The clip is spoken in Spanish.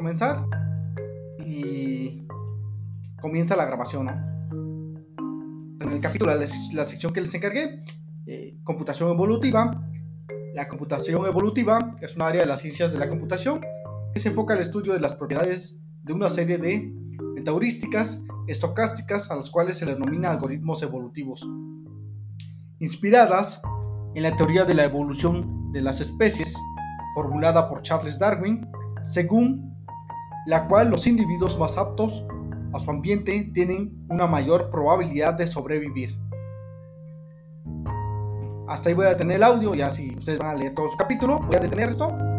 comenzar y comienza la grabación, ¿no? En el capítulo, la, sección que les encargué, eh, computación evolutiva. La computación evolutiva es un área de las ciencias de la computación que se enfoca al estudio de las propiedades de una serie de metaheurísticas estocásticas a las cuales se le denomina algoritmos evolutivos, inspiradas en la teoría de la evolución de las especies formulada por Charles Darwin, según la cual los individuos más aptos a su ambiente tienen una mayor probabilidad de sobrevivir. Hasta ahí voy a detener el audio, ya si ustedes van a leer todo su capítulo, voy a detener esto.